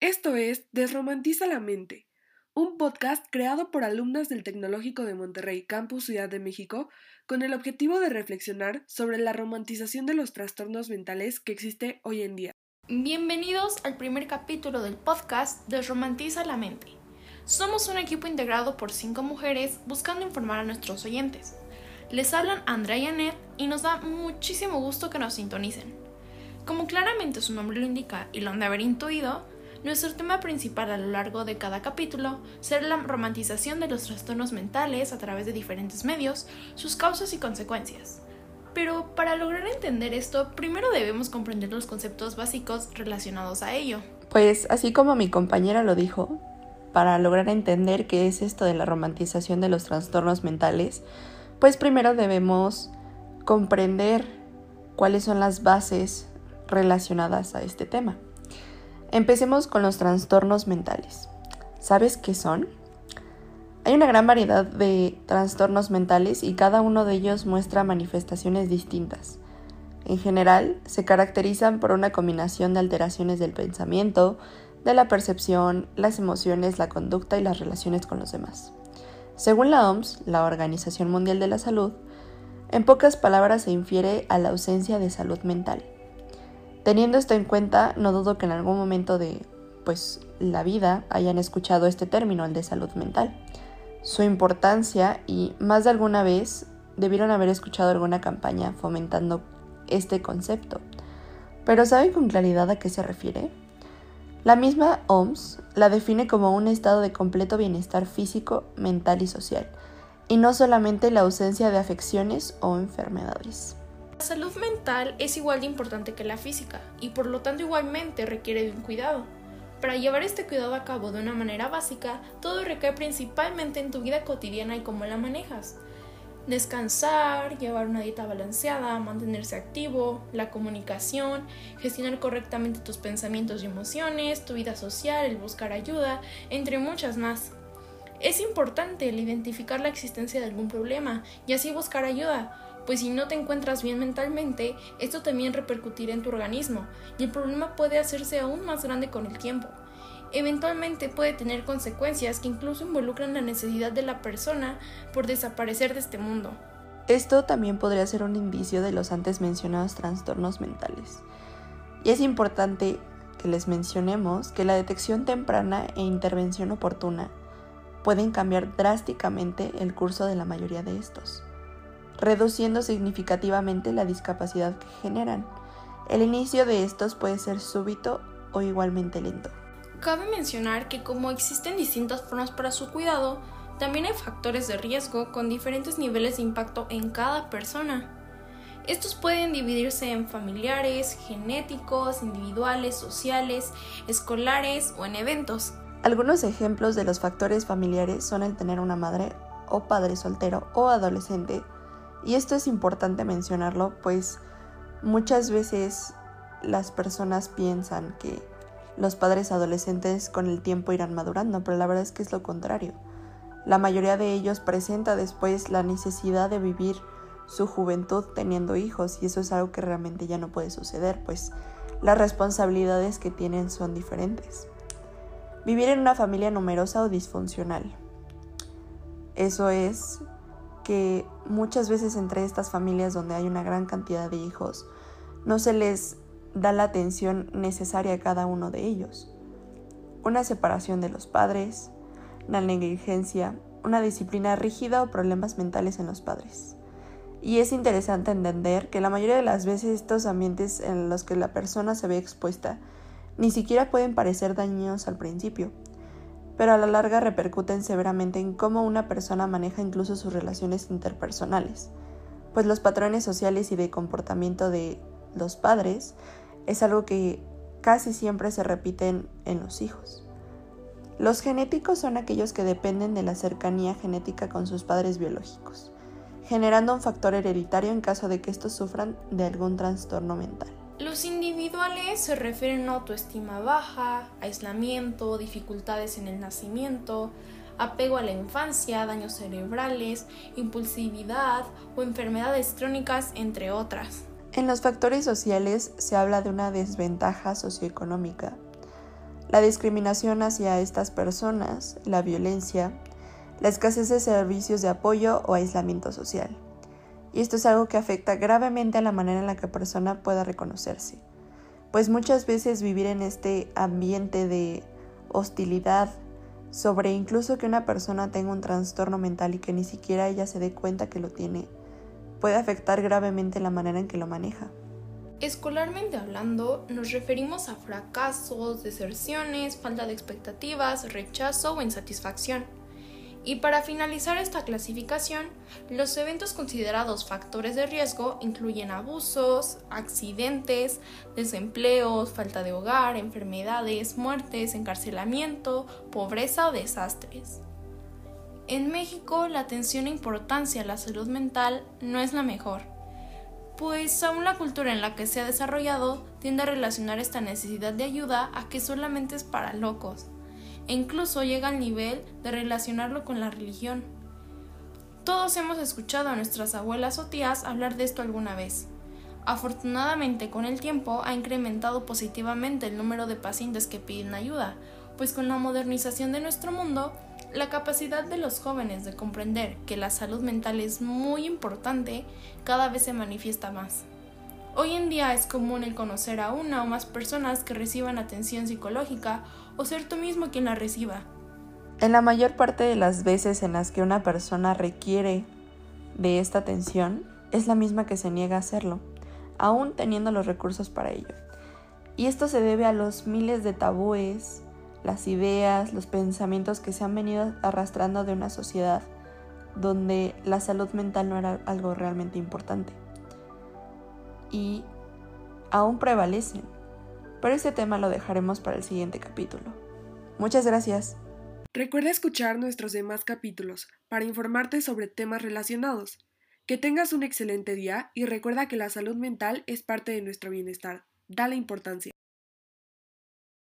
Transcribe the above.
Esto es Desromantiza la Mente, un podcast creado por alumnas del Tecnológico de Monterrey Campus Ciudad de México con el objetivo de reflexionar sobre la romantización de los trastornos mentales que existe hoy en día. Bienvenidos al primer capítulo del podcast Desromantiza la Mente. Somos un equipo integrado por cinco mujeres buscando informar a nuestros oyentes. Les hablan Andrea y Annette y nos da muchísimo gusto que nos sintonicen. Como claramente su nombre lo indica y lo han de haber intuido, nuestro tema principal a lo largo de cada capítulo será la romantización de los trastornos mentales a través de diferentes medios, sus causas y consecuencias. Pero para lograr entender esto, primero debemos comprender los conceptos básicos relacionados a ello. Pues así como mi compañera lo dijo, para lograr entender qué es esto de la romantización de los trastornos mentales, pues primero debemos comprender cuáles son las bases relacionadas a este tema. Empecemos con los trastornos mentales. ¿Sabes qué son? Hay una gran variedad de trastornos mentales y cada uno de ellos muestra manifestaciones distintas. En general, se caracterizan por una combinación de alteraciones del pensamiento, de la percepción, las emociones, la conducta y las relaciones con los demás. Según la OMS, la Organización Mundial de la Salud, en pocas palabras se infiere a la ausencia de salud mental. Teniendo esto en cuenta, no dudo que en algún momento de pues la vida hayan escuchado este término, el de salud mental. Su importancia y más de alguna vez debieron haber escuchado alguna campaña fomentando este concepto. Pero ¿saben con claridad a qué se refiere? La misma OMS la define como un estado de completo bienestar físico, mental y social, y no solamente la ausencia de afecciones o enfermedades. La salud mental es igual de importante que la física y por lo tanto igualmente requiere de un cuidado. Para llevar este cuidado a cabo de una manera básica, todo recae principalmente en tu vida cotidiana y cómo la manejas descansar, llevar una dieta balanceada, mantenerse activo, la comunicación, gestionar correctamente tus pensamientos y emociones, tu vida social, el buscar ayuda, entre muchas más. Es importante el identificar la existencia de algún problema y así buscar ayuda, pues si no te encuentras bien mentalmente, esto también repercutirá en tu organismo y el problema puede hacerse aún más grande con el tiempo eventualmente puede tener consecuencias que incluso involucran la necesidad de la persona por desaparecer de este mundo. Esto también podría ser un indicio de los antes mencionados trastornos mentales. Y es importante que les mencionemos que la detección temprana e intervención oportuna pueden cambiar drásticamente el curso de la mayoría de estos, reduciendo significativamente la discapacidad que generan. El inicio de estos puede ser súbito o igualmente lento. Cabe mencionar que como existen distintas formas para su cuidado, también hay factores de riesgo con diferentes niveles de impacto en cada persona. Estos pueden dividirse en familiares, genéticos, individuales, sociales, escolares o en eventos. Algunos ejemplos de los factores familiares son el tener una madre o padre soltero o adolescente. Y esto es importante mencionarlo, pues muchas veces las personas piensan que los padres adolescentes con el tiempo irán madurando, pero la verdad es que es lo contrario. La mayoría de ellos presenta después la necesidad de vivir su juventud teniendo hijos y eso es algo que realmente ya no puede suceder, pues las responsabilidades que tienen son diferentes. Vivir en una familia numerosa o disfuncional. Eso es que muchas veces entre estas familias donde hay una gran cantidad de hijos no se les da la atención necesaria a cada uno de ellos. Una separación de los padres, la negligencia, una disciplina rígida o problemas mentales en los padres. Y es interesante entender que la mayoría de las veces estos ambientes en los que la persona se ve expuesta ni siquiera pueden parecer dañinos al principio, pero a la larga repercuten severamente en cómo una persona maneja incluso sus relaciones interpersonales, pues los patrones sociales y de comportamiento de los padres es algo que casi siempre se repiten en los hijos. Los genéticos son aquellos que dependen de la cercanía genética con sus padres biológicos, generando un factor hereditario en caso de que estos sufran de algún trastorno mental. Los individuales se refieren a autoestima baja, aislamiento, dificultades en el nacimiento, apego a la infancia, daños cerebrales, impulsividad o enfermedades crónicas, entre otras. En los factores sociales se habla de una desventaja socioeconómica. La discriminación hacia estas personas, la violencia, la escasez de servicios de apoyo o aislamiento social. Y esto es algo que afecta gravemente a la manera en la que la persona pueda reconocerse. Pues muchas veces vivir en este ambiente de hostilidad sobre incluso que una persona tenga un trastorno mental y que ni siquiera ella se dé cuenta que lo tiene, puede afectar gravemente la manera en que lo maneja. Escolarmente hablando, nos referimos a fracasos, deserciones, falta de expectativas, rechazo o insatisfacción. Y para finalizar esta clasificación, los eventos considerados factores de riesgo incluyen abusos, accidentes, desempleos, falta de hogar, enfermedades, muertes, encarcelamiento, pobreza o desastres. En México, la atención e importancia a la salud mental no es la mejor, pues aún la cultura en la que se ha desarrollado tiende a relacionar esta necesidad de ayuda a que solamente es para locos e incluso llega al nivel de relacionarlo con la religión. Todos hemos escuchado a nuestras abuelas o tías hablar de esto alguna vez. Afortunadamente, con el tiempo ha incrementado positivamente el número de pacientes que piden ayuda, pues con la modernización de nuestro mundo, la capacidad de los jóvenes de comprender que la salud mental es muy importante cada vez se manifiesta más. Hoy en día es común el conocer a una o más personas que reciban atención psicológica o ser tú mismo quien la reciba. En la mayor parte de las veces en las que una persona requiere de esta atención, es la misma que se niega a hacerlo, aún teniendo los recursos para ello. Y esto se debe a los miles de tabúes, las ideas, los pensamientos que se han venido arrastrando de una sociedad donde la salud mental no era algo realmente importante y aún prevalecen. Pero este tema lo dejaremos para el siguiente capítulo. Muchas gracias. Recuerda escuchar nuestros demás capítulos para informarte sobre temas relacionados. Que tengas un excelente día y recuerda que la salud mental es parte de nuestro bienestar. Dale importancia.